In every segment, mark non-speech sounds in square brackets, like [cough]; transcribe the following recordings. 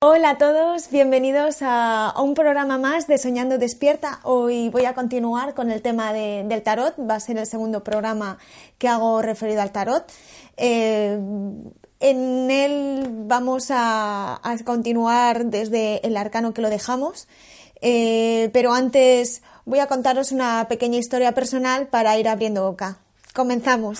Hola a todos, bienvenidos a, un programa más de Soñando Despierta. Hoy voy a continuar con el tema del tarot, va a ser el segundo programa que hago referido al tarot. Eh, en él vamos a, continuar desde el arcano que lo dejamos, eh, pero antes voy a contaros una pequeña historia personal para ir abriendo boca. Comenzamos.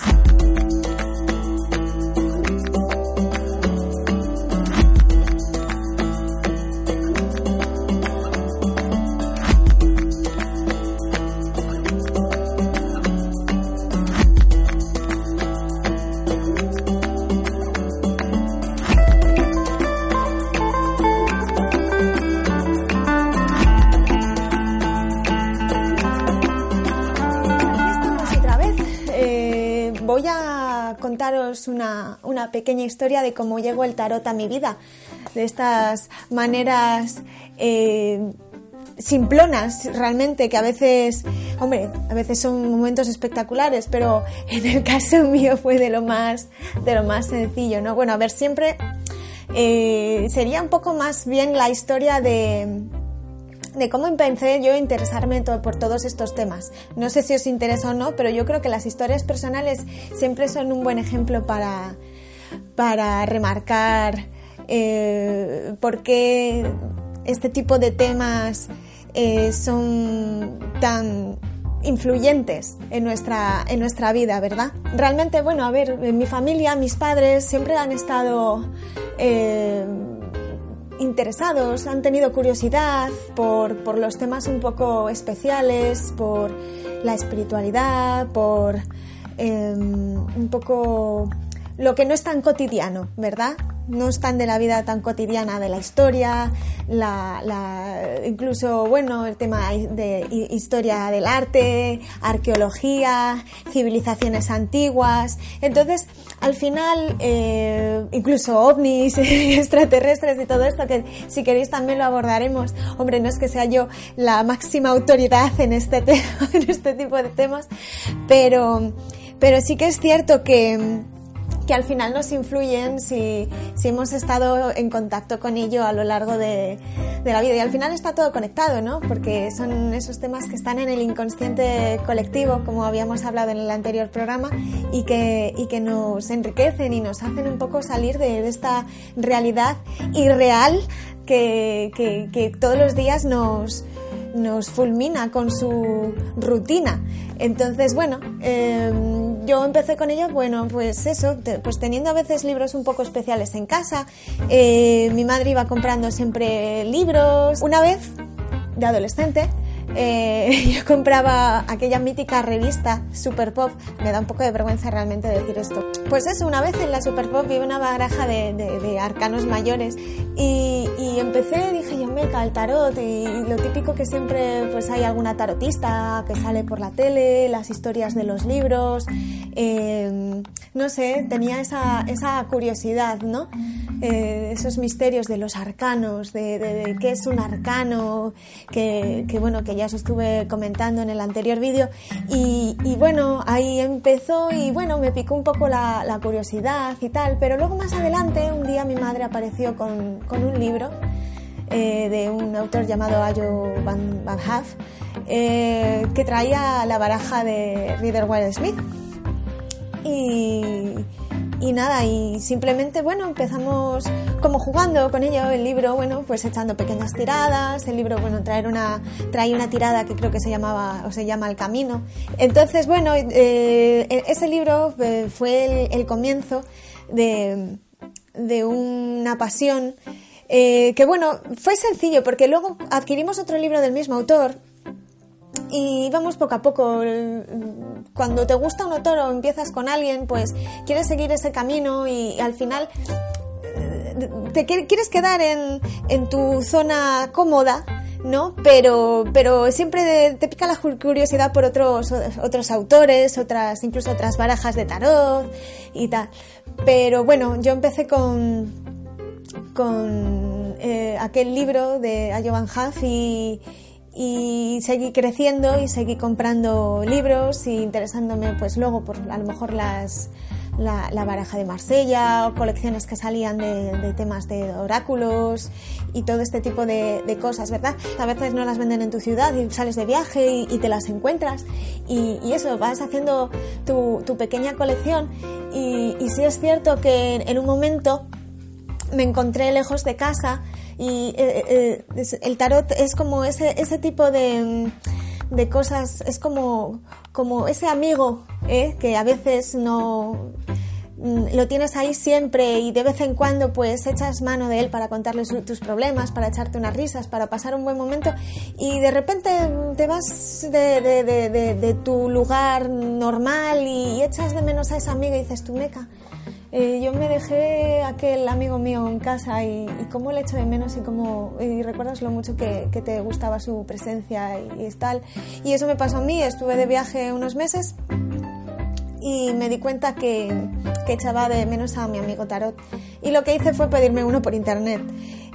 Contaros una, pequeña historia de cómo llegó el tarot a mi vida, de estas maneras eh, simplonas realmente, que a veces, hombre, a veces son momentos espectaculares, pero en el caso [laughs] mío fue de lo más, de lo más sencillo, ¿no? Bueno, a ver, siempre eh, sería un poco más bien la historia de de cómo empecé yo a interesarme por todos estos temas. No sé si os interesa o no, pero yo creo que las historias personales siempre son un buen ejemplo para, para remarcar eh, por qué este tipo de temas eh, son tan influyentes en nuestra, en nuestra vida, ¿verdad? Realmente, bueno, a ver, mi familia, mis padres siempre han estado... Eh, interesados, han tenido curiosidad por, los temas un poco especiales, por la espiritualidad, por em, un poco lo que no es tan cotidiano, ¿verdad? no están de la vida tan cotidiana de la historia, la, incluso, bueno, el tema de historia del arte, arqueología, civilizaciones antiguas. Entonces, al final, eh, incluso ovnis, [laughs] extraterrestres y todo esto, que si queréis también lo abordaremos. Hombre, no es que sea yo la máxima autoridad en este, tema, [laughs] en este tipo de temas, pero, pero sí que es cierto que que al final nos influyen si, si hemos estado en contacto con ello a lo largo de, de, la vida. Y al final está todo conectado, ¿no? Porque son esos temas que están en el inconsciente colectivo, como habíamos hablado en el anterior programa, y que, y que nos enriquecen y nos hacen un poco salir de, esta realidad irreal que, que todos los días nos, nos fulmina con su rutina. Entonces, bueno, em, yo empecé con ello, bueno, pues eso, pues teniendo a veces libros un poco especiales en casa, eh, mi madre iba comprando siempre libros. Una vez, de adolescente, eh, [laughs] yo compraba aquella mítica revista Super Pop, me da un poco de vergüenza realmente decir esto. Pues eso, una vez en la Super Pop vi una baraja de, arcanos mayores y, empecé, dije yo, meca, el tarot y lo típico que siempre pues hay alguna tarotista que sale por la tele, las historias de los libros, em, no sé, tenía esa, esa curiosidad, ¿no? Eh, esos misterios de los arcanos, de, qué es un arcano, que, bueno, que ya os estuve comentando en el anterior vídeo. Y, bueno, ahí empezó y bueno, me picó un poco la, curiosidad y tal. Pero luego más adelante, un día mi madre apareció con, un libro eh, de un autor llamado Ayo Van, Van Haff, eh, que traía la baraja de Reader Wild Smith. Y nada, y simplemente, bueno, empezamos como jugando con ello, el libro, bueno, pues echando pequeñas tiradas, el libro, bueno, traer una, trae una tirada que creo que se llamaba, o se llama El Camino. Entonces, bueno, eh, e-, ese libro eh, fue el, comienzo de, de una pasión eh, que bueno, fue sencillo porque luego adquirimos otro libro del mismo autor y vamos poco a poco. Cuando te gusta un autor o empiezas con alguien, pues quieres seguir ese camino y, al final eh, te quieres quedar en, en tu zona cómoda, ¿no? Pero, pero siempre te pica la curiosidad por otros, otros autores, otras, incluso otras barajas de tarot y tal. Pero bueno, yo empecé con, con eh, aquel libro de Jovan Huff y, y seguí creciendo y seguí comprando libros y interesándome pues luego por a lo mejor las la, baraja de Marsella o colecciones que salían de, temas de oráculos y todo este tipo de, cosas, ¿verdad? A veces no las venden en tu ciudad y sales de viaje y, te las encuentras y, eso, vas haciendo tu, pequeña colección y, sí es cierto que en, un momento me encontré lejos de casa y eh, eh, el tarot es como ese, ese tipo de de cosas, es como, como ese amigo ¿eh? que a veces no mm, lo tienes ahí siempre y de vez en cuando pues echas mano de él para contarle tus problemas, para echarte unas risas, para pasar un buen momento y de repente te vas de, de, tu lugar normal y, echas de menos a esa amiga y dices, tú meca, eh, yo me dejé aquel amigo mío en casa y, cómo le echo de menos y cómo y recuerdas lo mucho que, te gustaba su presencia y, y, tal. Y eso me pasó a mí, estuve de viaje unos meses y me di cuenta que, que echaba de menos a mi amigo Tarot. Y lo que hice fue pedirme uno por internet.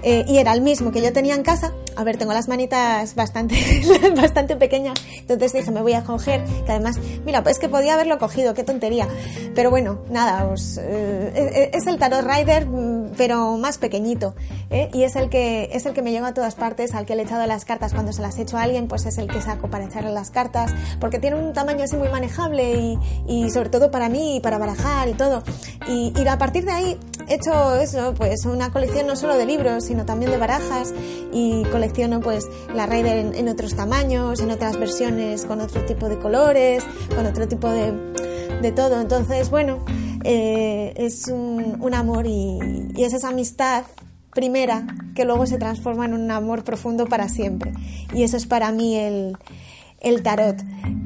Eh, y era el mismo que yo tenía en casa. A ver, tengo las manitas bastante, [laughs] bastante pequeñas, entonces dije, me voy a coger, que además, mira, pues que podía haberlo cogido, qué tontería. Pero bueno, nada, os, eh, es el Tarot Rider, mm, pero más pequeñito, ¿eh? y es el, que, es el que me lleva a todas partes, al que le he echado las cartas cuando se las he hecho a alguien, pues es el que saco para echarle las cartas, porque tiene un tamaño así muy manejable y, y sobre todo para mí, para barajar y todo. Y, y a partir de ahí he hecho eso, pues una colección no solo de libros, sino también de barajas y colecciono pues la Raider en, otros tamaños, en otras versiones, con otro tipo de colores, con otro tipo de, de todo. Entonces, bueno, eh, es un, amor y, y es esa amistad primera que luego se transforma en un amor profundo para siempre. Y eso es para mí el, el tarot.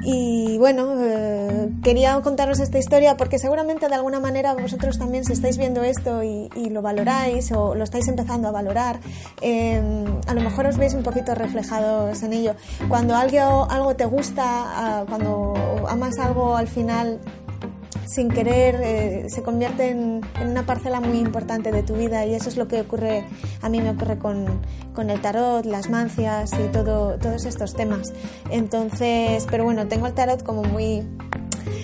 Y bueno, eh, quería contaros esta historia porque seguramente de alguna manera vosotros también si estáis viendo esto y, lo valoráis o lo estáis empezando a valorar, eh, a lo mejor os veis un poquito reflejados en ello. Cuando algo, algo te gusta, ah, cuando amas algo al final sin querer eh, se convierte en, una parcela muy importante de tu vida y eso es lo que ocurre, a mí me ocurre con, con el tarot, las mancias y todo, todos estos temas. Entonces, pero bueno, tengo el tarot como muy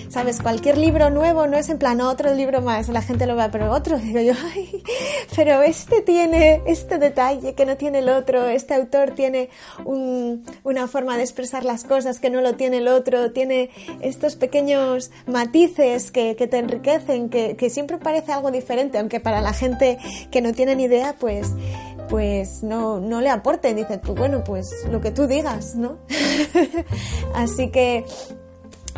¿sabes? Cualquier libro nuevo no es en plan otro libro más, la gente lo ve, pero otro, [laughs] digo yo, ay, pero este tiene este detalle que no tiene el otro, este autor tiene una forma de expresar las cosas que no lo tiene el otro, tiene estos pequeños matices que, te enriquecen, que, siempre parece algo diferente, aunque para la gente que no tiene ni idea, pues pues no, no le aporte. Dice, tú, bueno, pues lo que tú digas, ¿no? [laughs] Así que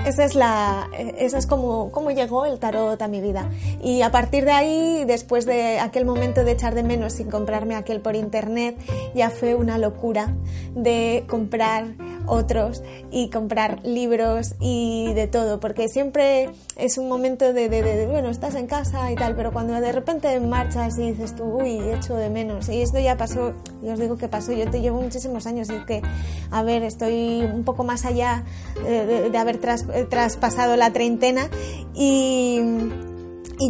esa es, la, esa es como, como llegó el tarot a mi vida. Y a partir de ahí, después de aquel momento de echar de menos sin comprarme aquel por internet, ya fue una locura de comprar otros y comprar libros y de todo, porque siempre es un momento de, bueno, estás en casa y tal, pero cuando de repente marchas y dices tú, uy, echo de menos, y esto ya pasó, y os digo que pasó, yo te llevo muchísimos años y que, a ver, estoy un poco más allá de, haber traspasado la treintena y,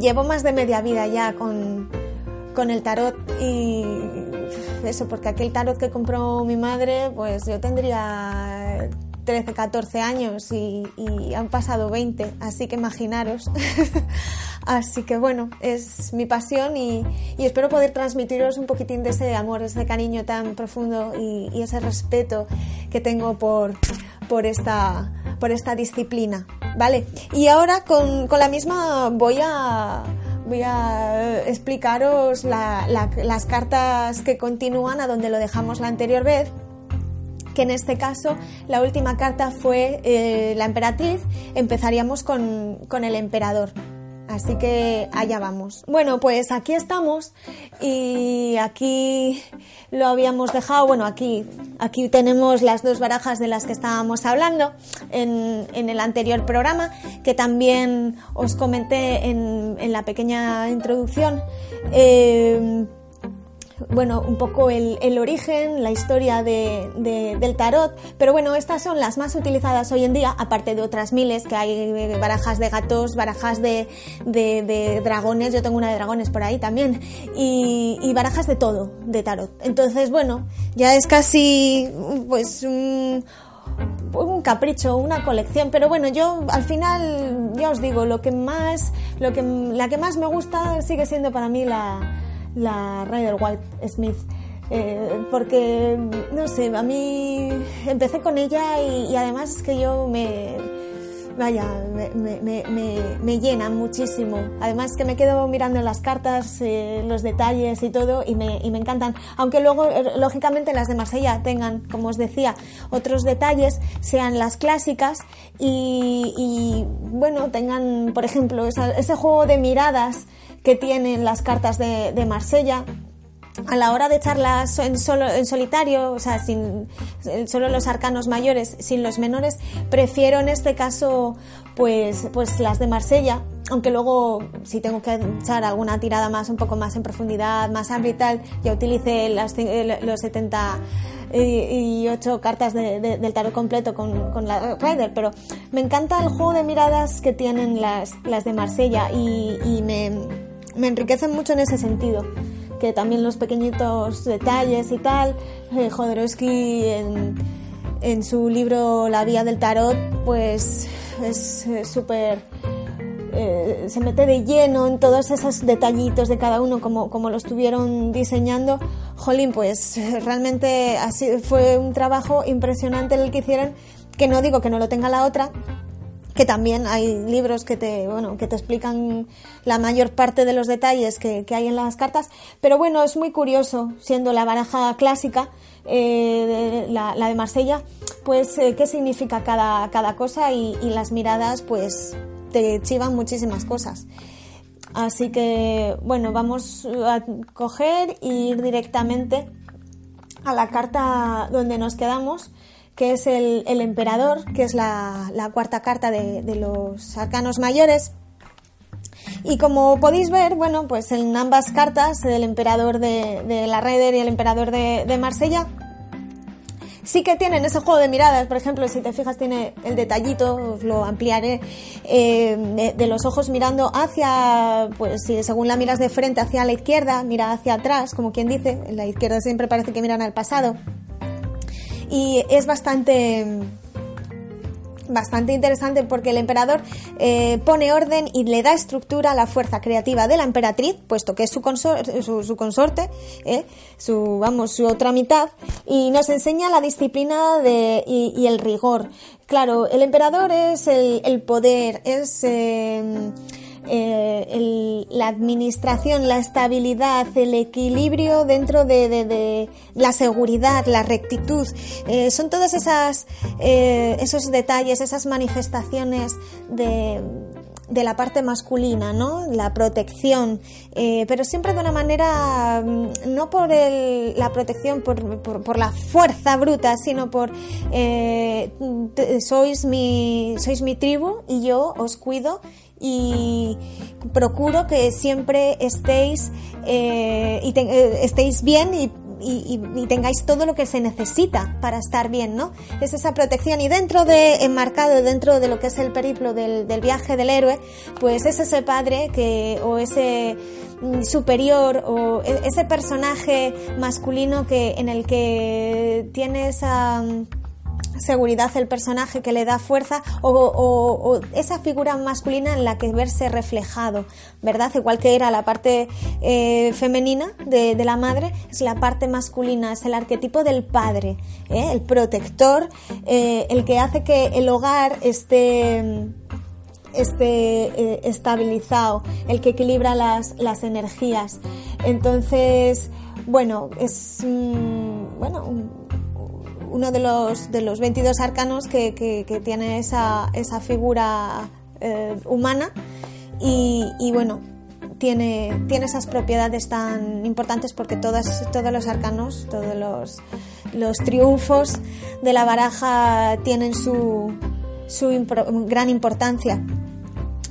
llevo más de media vida ya con, con el tarot y eso, porque aquel tarot que compró mi madre, pues yo tendría 13, 14 años y, han pasado 20, así que imaginaros. [laughs] así que bueno, es mi pasión y, espero poder transmitiros un poquitín de ese amor, ese cariño tan profundo y, ese respeto que tengo por, por, esta, por esta disciplina. ¿Vale? Y ahora con, con la misma voy a voy a explicaros las cartas que continúan a donde lo dejamos la anterior vez que en este caso la última carta fue eh, la emperatriz, empezaríamos con, con el emperador. Así que allá vamos. Bueno, pues aquí estamos y aquí lo habíamos dejado. Bueno, aquí, aquí tenemos las dos barajas de las que estábamos hablando en, en el anterior programa, que también os comenté en, la pequeña introducción. Eh, bueno, un poco el, el origen, la historia de, de, del tarot, pero bueno, estas son las más utilizadas hoy en día, aparte de otras miles, que hay eh, barajas de gatos, barajas de, de dragones, yo tengo una de dragones por ahí también, y, barajas de todo, de tarot. Entonces, bueno, ya es casi, pues, un capricho, una colección, pero bueno, yo al final, ya os digo, lo que más, lo que, la que más me gusta sigue siendo para mí la la Ryder White Smith. Eh, porque, no sé, a mí empecé con ella y, además que yo me, vaya, me, me, me, llena muchísimo. Además que me quedo mirando las cartas, eh, los detalles y todo y me, y me encantan. Aunque luego, eh, lógicamente, las de Marsella tengan, como os decía, otros detalles, sean las clásicas y, y bueno, tengan, por ejemplo, ese juego de miradas que tienen las cartas de, de Marsella, a la hora de echarlas en, solo, en solitario, o sea, sin solo los arcanos mayores, sin los menores, prefiero en este caso pues, pues las de Marsella, aunque luego si tengo que echar alguna tirada más, un poco más en profundidad, más amplia y tal, ya utilice las, los 70 y, ocho cartas del tarot completo con, con, la Rider, pero me encanta el juego de miradas que tienen las, las de Marsella y, y me me enriquecen mucho en ese sentido que también los pequeñitos detalles y tal. Eh, en, en, su libro La Vía del Tarot, pues es súper... Eh, se mete de lleno en todos esos detallitos de cada uno, como, como lo estuvieron diseñando. Jolín, pues realmente así, fue un trabajo impresionante el que hicieron, que no digo que no lo tenga la otra, que también hay libros que te, bueno, que te explican la mayor parte de los detalles que, hay en las cartas, pero bueno, es muy curioso, siendo la baraja clásica, eh, la, de Marsella, pues eh, qué significa cada, cada cosa y, las miradas pues te chivan muchísimas cosas. Así que bueno, vamos a coger e ir directamente a la carta donde nos quedamos que es el, emperador, que es la, cuarta carta de, los arcanos mayores. Y como podéis ver, bueno, pues en ambas cartas, el emperador de, la Raider y el emperador de, Marsella, sí que tienen ese juego de miradas. Por ejemplo, si te fijas, tiene el detallito, os lo ampliaré, eh, de, los ojos mirando hacia, pues si según la miras de frente hacia la izquierda, mira hacia atrás, como quien dice, en la izquierda siempre parece que miran al pasado y es bastante bastante interesante porque el emperador eh, pone orden y le da estructura a la fuerza creativa de la emperatriz, puesto que es su, su, consorte, eh, su, vamos, su otra mitad, y nos enseña la disciplina de, y, el rigor. Claro, el emperador es el, el poder, es... Eh, eh, la administración, la estabilidad, el equilibrio dentro de, la seguridad, la rectitud. Eh, son todos esas, eh, esos detalles, esas manifestaciones de, la parte masculina, ¿no? La protección, pero siempre de una manera, mm, no por la protección, por, la fuerza bruta, sino por sois, mi, sois mi tribu y yo os cuido y procuro que siempre estéis, eh, y eh, estéis bien y, tengáis todo lo que se necesita para estar bien, ¿no? Es esa protección y dentro de, enmarcado dentro de lo que es el periplo del, viaje del héroe, pues es ese padre que, o ese mm, superior o e, ese personaje masculino que, en el que tiene esa seguridad el personaje que le da fuerza o, esa figura masculina en la que verse reflejado, ¿verdad? Igual que era la parte eh, femenina de, la madre, es la parte masculina, es el arquetipo del padre, ¿eh? el protector, eh, el que hace que el hogar esté esté estabilizado, el que equilibra las, las energías. Entonces, bueno, es bueno, uno de los, de los 22 arcanos que, que, tiene esa, esa figura eh, humana y, bueno, tiene, tiene esas propiedades tan importantes porque todas, todos los arcanos, todos los, los triunfos de la baraja tienen su, su gran importancia.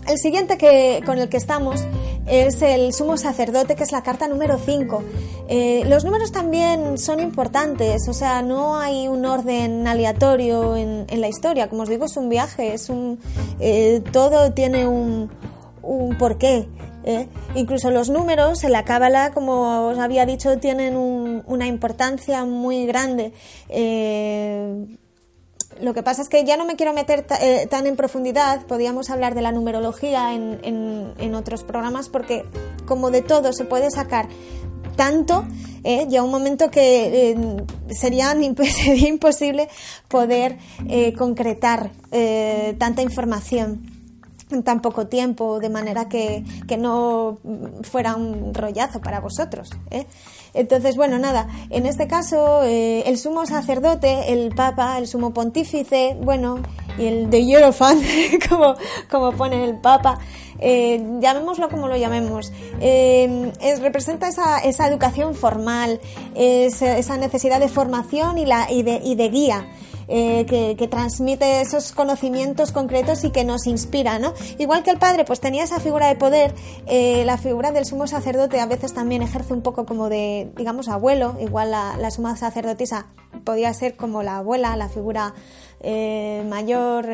El siguiente que, con el que estamos es el sumo sacerdote, que es la carta número 5. Eh, los números también son importantes, o sea, no hay un orden aleatorio en, la historia. Como os digo, es un viaje, es un, eh, todo tiene un, un porqué. ¿eh? Incluso los números en la cábala, como os había dicho, tienen una importancia muy grande. Lo que pasa es que ya no me quiero meter eh, tan en profundidad, podríamos hablar de la numerología en, otros programas, porque como de todo se puede sacar tanto, eh, ya un momento que eh, sería, [laughs] imposible poder concretar tanta información en tan poco tiempo, de manera que, que, no fuera un rollazo para vosotros. Entonces, bueno, nada, en este caso, eh, el sumo sacerdote, el papa, el sumo pontífice, bueno, y el de Eurofan, [laughs] como, como pone el papa, eh, llamémoslo como lo llamemos, eh, representa esa, esa, educación formal, esa necesidad de formación y, la, y, de, y de guía. Eh, que, transmite esos conocimientos concretos y que nos inspira, ¿no? Igual que el padre, pues tenía esa figura de poder, eh, la figura del sumo sacerdote a veces también ejerce un poco como de, digamos, abuelo, igual la, la suma sacerdotisa podía ser como la abuela, la figura eh, mayor.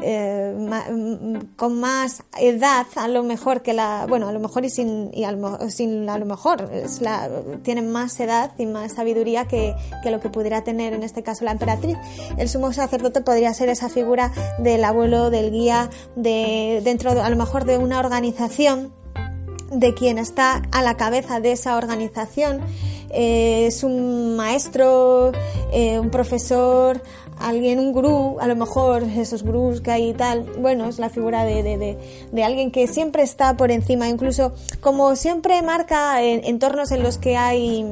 Eh, con más edad, a lo mejor que la, bueno, a lo mejor y sin, y a lo, sin, a lo mejor, es la, tienen más edad y más sabiduría que, que, lo que pudiera tener en este caso la emperatriz. El sumo sacerdote podría ser esa figura del abuelo, del guía, de, dentro a lo mejor de una organización de quien está a la cabeza de esa organización. Eh, es un maestro, eh, un profesor, alguien, un gurú, a lo mejor esos gurús que hay y tal, bueno, es la figura de, de, de, alguien que siempre está por encima, incluso como siempre marca entornos en los que hay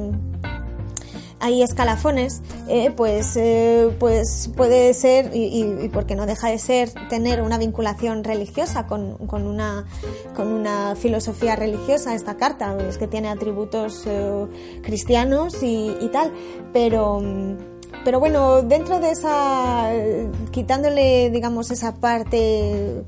hay escalafones, eh, pues, eh, pues puede ser, y, porque no deja de ser, tener una vinculación religiosa con, con, una, con una filosofía religiosa, esta carta, es que tiene atributos eh, cristianos y, y, tal, pero pero bueno, dentro de esa, quitándole, digamos, esa parte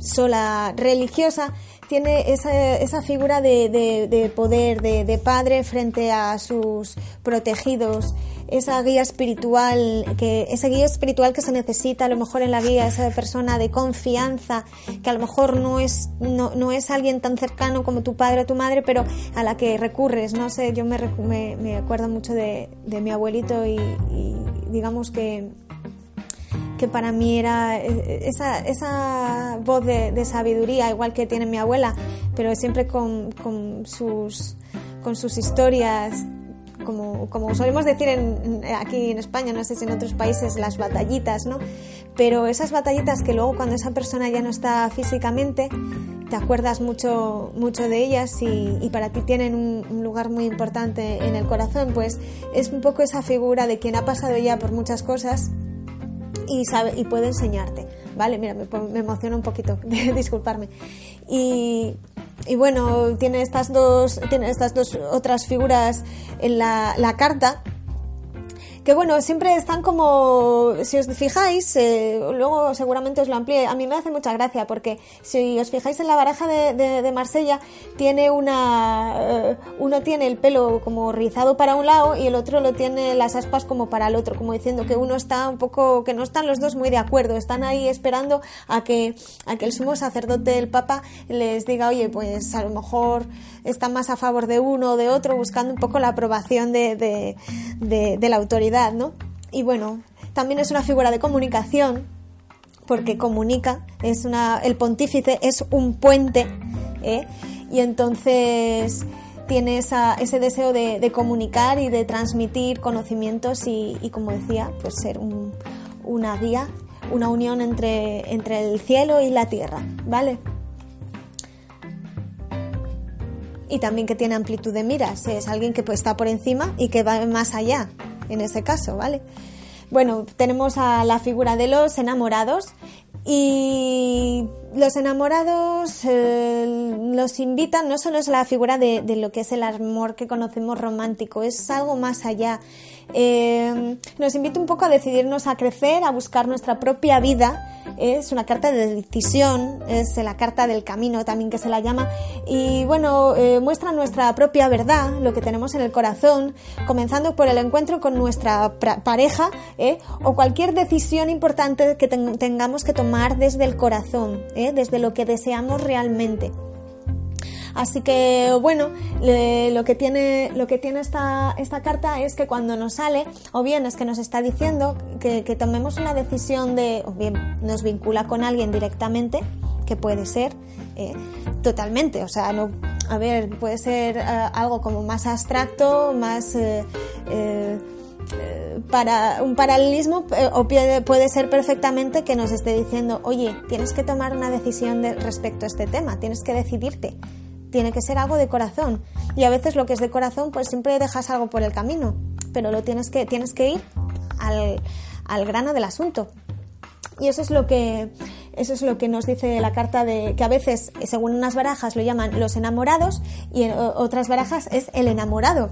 sola religiosa, tiene esa, esa figura de, de, poder, de, de, padre frente a sus protegidos, esa guía espiritual, que, esa guía espiritual que se necesita a lo mejor en la vida, esa persona de confianza, que a lo mejor no es, no, no es alguien tan cercano como tu padre o tu madre, pero a la que recurres. No sé, yo me, me, me acuerdo mucho de, de mi abuelito y, digamos que que para mí era eh, esa, esa voz de, sabiduría, igual que tiene mi abuela, pero siempre con, con sus, con sus historias, como, como solemos decir en, aquí en España, no sé si en otros países, las batallitas, ¿no? Pero esas batallitas que luego cuando esa persona ya no está físicamente, te acuerdas mucho, mucho de ellas y, y para ti tienen un, un, lugar muy importante en el corazón, pues es un poco esa figura de quien ha pasado ya por muchas cosas y, sabe, y puede enseñarte. Vale, mira, me, me emociona un poquito, [laughs] disculparme. Y, y, bueno, tiene estas dos, tiene estas dos otras figuras en la, la carta que bueno, siempre están como, si os fijáis, eh, luego seguramente os lo amplíe, a mí me hace mucha gracia porque si os fijáis en la baraja de, de, Marsella, tiene una, eh, uno tiene el pelo como rizado para un lado y el otro lo tiene las aspas como para el otro, como diciendo que uno está un poco, que no están los dos muy de acuerdo, están ahí esperando a que, a que el sumo sacerdote, el Papa, les diga, oye, pues a lo mejor está más a favor de uno o de otro, buscando un poco la aprobación de, de, la autoridad, ¿no? Y bueno, también es una figura de comunicación, porque comunica, es una, el pontífice es un puente, ¿eh? y entonces tiene esa, ese deseo de, comunicar y de transmitir conocimientos y, como decía, pues ser una guía, una unión entre, entre el cielo y la tierra, ¿vale? y también que tiene amplitud de miras. Es alguien que pues, está por encima y que va más allá, en ese caso, ¿vale? Bueno, tenemos a la figura de los enamorados y los enamorados eh, los invitan, no solo es la figura de, lo que es el amor que conocemos romántico, es algo más allá. Eh, nos invita un poco a decidirnos a crecer, a buscar nuestra propia vida es una carta de decisión, es la carta del camino también que se la llama, y bueno, eh, muestra nuestra propia verdad, lo que tenemos en el corazón, comenzando por el encuentro con nuestra pareja ¿eh? o cualquier decisión importante que tengamos que tomar desde el corazón, ¿eh? desde lo que deseamos realmente. Así que bueno, lo que tiene, lo que tiene esta, esta carta es que cuando nos sale, o bien es que nos está diciendo que, tomemos una decisión de, o bien nos vincula con alguien directamente, que puede ser eh, totalmente, o sea, no, a ver, puede ser eh, algo como más abstracto, más eh, para un paralelismo o puede ser perfectamente que nos esté diciendo, oye, tienes que tomar una decisión respecto a este tema, tienes que decidirte tiene que ser algo de corazón. Y a veces lo que es de corazón, pues siempre dejas algo por el camino, pero lo tienes que, tienes que ir al, al grano del asunto. Y eso es lo que eso es lo que nos dice la carta de que a veces, según unas barajas, lo llaman los enamorados y en otras barajas es el enamorado.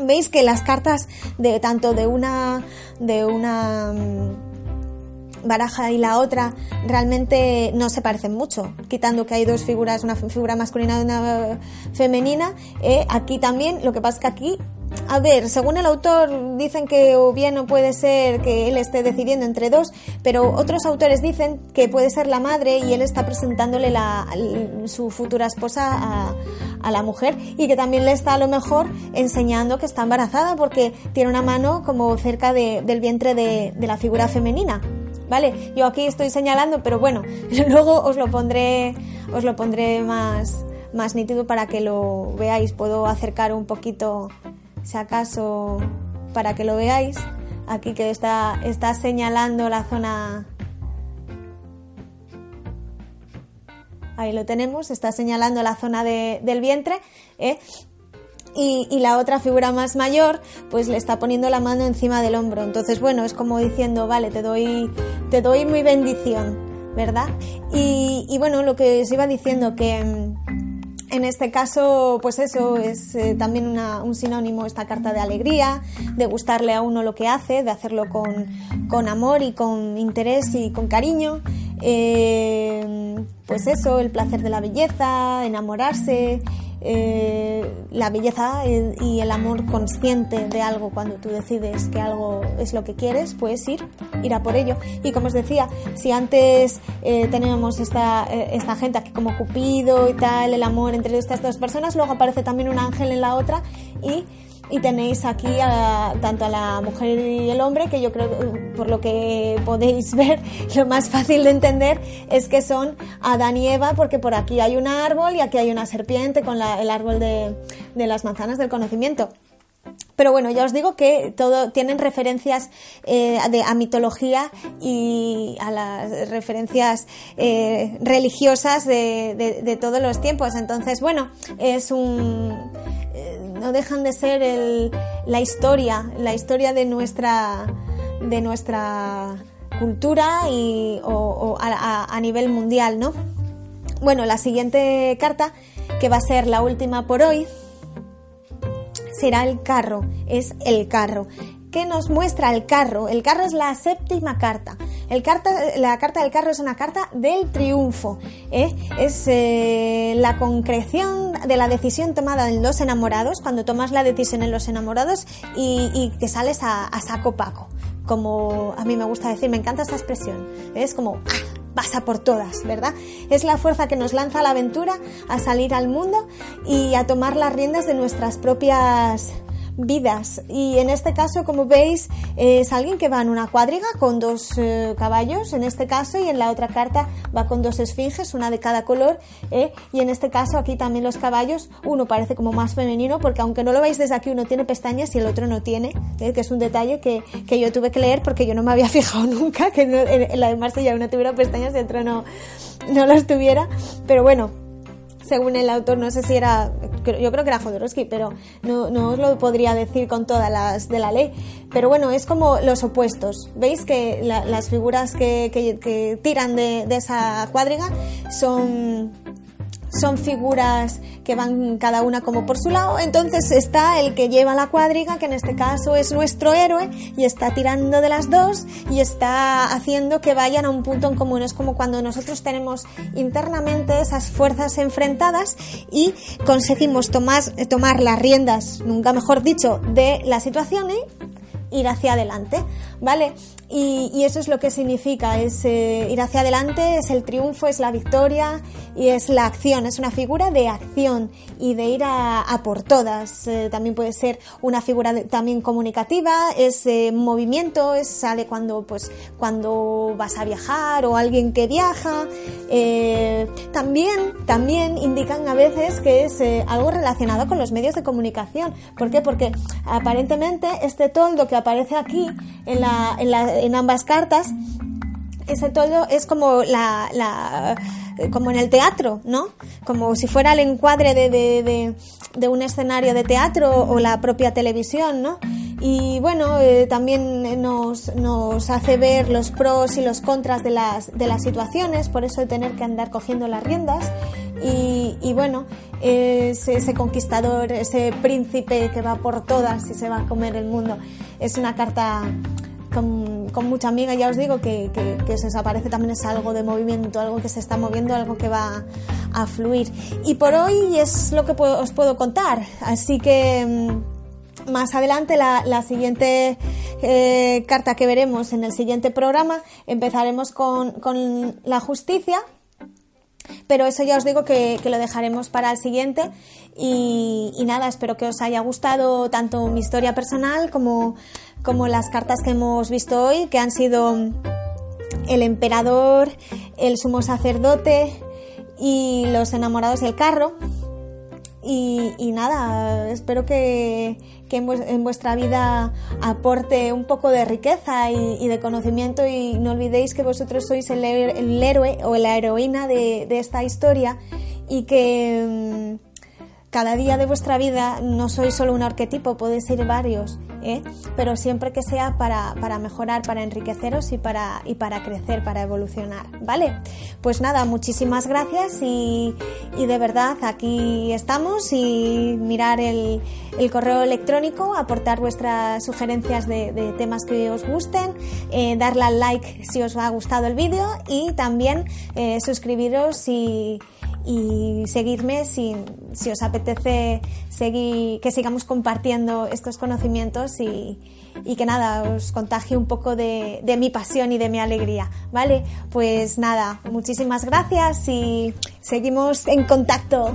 Veis que las cartas de tanto de una de una mm, baraja y la otra realmente no se parecen mucho, quitando que hay dos figuras, una figura masculina y una femenina. Eh, aquí también, lo que pasa es que aquí a ver, según el autor dicen que o bien no puede ser que él esté decidiendo entre dos, pero otros autores dicen que puede ser la madre y él está presentándole la, su futura esposa a, la mujer y que también le está a lo mejor enseñando que está embarazada porque tiene una mano como cerca de, del vientre de la figura femenina. ¿Vale? Yo aquí estoy señalando, pero bueno, [laughs] luego os lo pondré, os lo pondré más, más nítido para que lo veáis. Puedo acercar un poquito, si acaso, para que lo veáis. Aquí que está, está señalando la zona. Ahí lo tenemos, está señalando la zona del vientre. ¿eh? Y, la otra figura más mayor pues le está poniendo la mano encima del hombro. Entonces, bueno, es como diciendo, vale, te doy, te doy mi bendición, ¿verdad? Y, bueno, lo que os iba diciendo que en este caso, pues eso es eh, también un sinónimo, esta carta de alegría, de gustarle a uno lo que hace, de hacerlo con, con amor y con interés y con cariño. Eh, pues eso, el placer de la belleza, enamorarse, eh, la belleza y el amor consciente de algo cuando tú decides que algo es lo que quieres, puedes ir, ir a por ello. Y como os decía, si antes eh, teníamos esta, eh, esta gente aquí como Cupido y tal, el amor entre estas dos personas, luego aparece también un ángel en la otra y y tenéis aquí tanto a la mujer y el hombre, que yo creo, por lo que podéis [laughs] ver, lo más fácil de entender es que son Adán y Eva, porque por aquí hay un árbol y aquí hay una serpiente con el árbol de, las manzanas del conocimiento. Pero bueno, ya os digo que todo tienen referencias eh, de, a mitología y a las referencias eh, religiosas de, de, todos los tiempos. Entonces, bueno, es un no dejan de ser la historia, la historia de nuestra, de nuestra cultura y, a, nivel mundial, ¿no? Bueno, la siguiente carta, que va a ser la última por hoy, será el carro, es el carro. ¿Qué nos muestra el carro? El carro es la séptima carta. El carta, la carta del carro es una carta del triunfo. ¿eh? Es eh, la concreción de la decisión tomada en los enamorados, cuando tomas la decisión en los enamorados y, que sales a, saco paco. Como a mí me gusta decir, me encanta esta expresión. Es como, ah, vas a por todas, ¿verdad? Es la fuerza que nos lanza a la aventura, a salir al mundo y a tomar las riendas de nuestras propias vidas. Y en este caso, como veis, es alguien que va en una cuadriga con dos eh, caballos, en este caso, y en la otra carta va con dos esfinges, una de cada color. ¿eh? Y en este caso, aquí también los caballos, uno parece como más femenino, porque aunque no lo veis desde aquí, uno tiene pestañas y el otro no tiene, ¿eh? que es un detalle que, que, yo tuve que leer porque yo no me había [laughs] fijado nunca que en, la de Marsella uno tuviera pestañas y el otro no, no las tuviera. Pero bueno, según el autor, no sé si era, yo creo que era Jodorowsky, pero no, no os lo podría decir con todas las de la ley. Pero bueno, es como los opuestos. ¿Veis que las figuras que, que, tiran de, de, esa cuadriga son, son figuras que van cada una como por su lado. Entonces está el que lleva la cuadriga, que en este caso es nuestro héroe, y está tirando de las dos y está haciendo que vayan a un punto en común. Es como cuando nosotros tenemos internamente esas fuerzas enfrentadas y conseguimos tomar, tomar las riendas, nunca mejor dicho, de la situación y ir hacia adelante, ¿vale? Y, eso es lo que significa, es eh, ir hacia adelante, es el triunfo, es la victoria y es la acción, es una figura de acción y de ir a, por todas. Eh, también puede ser una figura también comunicativa, es eh, movimiento, es sale cuando pues cuando vas a viajar o alguien que viaja. también también indican a veces que es algo relacionado con los medios de comunicación. ¿Por qué? Porque aparentemente este toldo que aparece aquí en la en ambas cartas, ese todo es como la, como en el teatro, ¿no? Como si fuera el encuadre de, de, un escenario de teatro o la propia televisión, ¿no? Y bueno, eh, también nos, nos, hace ver los pros y los contras de las, de las situaciones, por eso de tener que andar cogiendo las riendas. Y, y bueno, ese conquistador, ese príncipe que va por todas y se va a comer el mundo, es una carta con, mucha amiga, ya os digo que, que, se desaparece también es algo de movimiento, algo que se está moviendo, algo que va a fluir. Y por hoy es lo que os puedo contar, así que mm, más adelante la, siguiente eh, carta que veremos en el siguiente programa empezaremos con, con la justicia pero eso ya os digo que, lo dejaremos para el siguiente y, nada, espero que os haya gustado tanto mi historia personal como como las cartas que hemos visto hoy, que han sido el emperador, el sumo sacerdote y los enamorados del carro. Y, nada, espero que, en, vuestra vida aporte un poco de riqueza y, de conocimiento y no olvidéis que vosotros sois el, héroe o la heroína de, de esta historia y que mm, cada día de vuestra vida no sois solo un arquetipo, podéis ser varios, ¿eh? pero siempre que sea para, mejorar, para enriqueceros y para, y para crecer, para evolucionar, ¿vale? Pues nada, muchísimas gracias y, de verdad aquí estamos y mirar el, correo electrónico, aportar vuestras sugerencias de, temas que os gusten, eh, darle al like si os ha gustado el vídeo y también eh, suscribiros y y seguirme si, si os apetece seguir, que sigamos compartiendo estos conocimientos y, y que nada, os contagie un poco de, de, mi pasión y de mi alegría, ¿vale? Pues nada, muchísimas gracias y seguimos en contacto.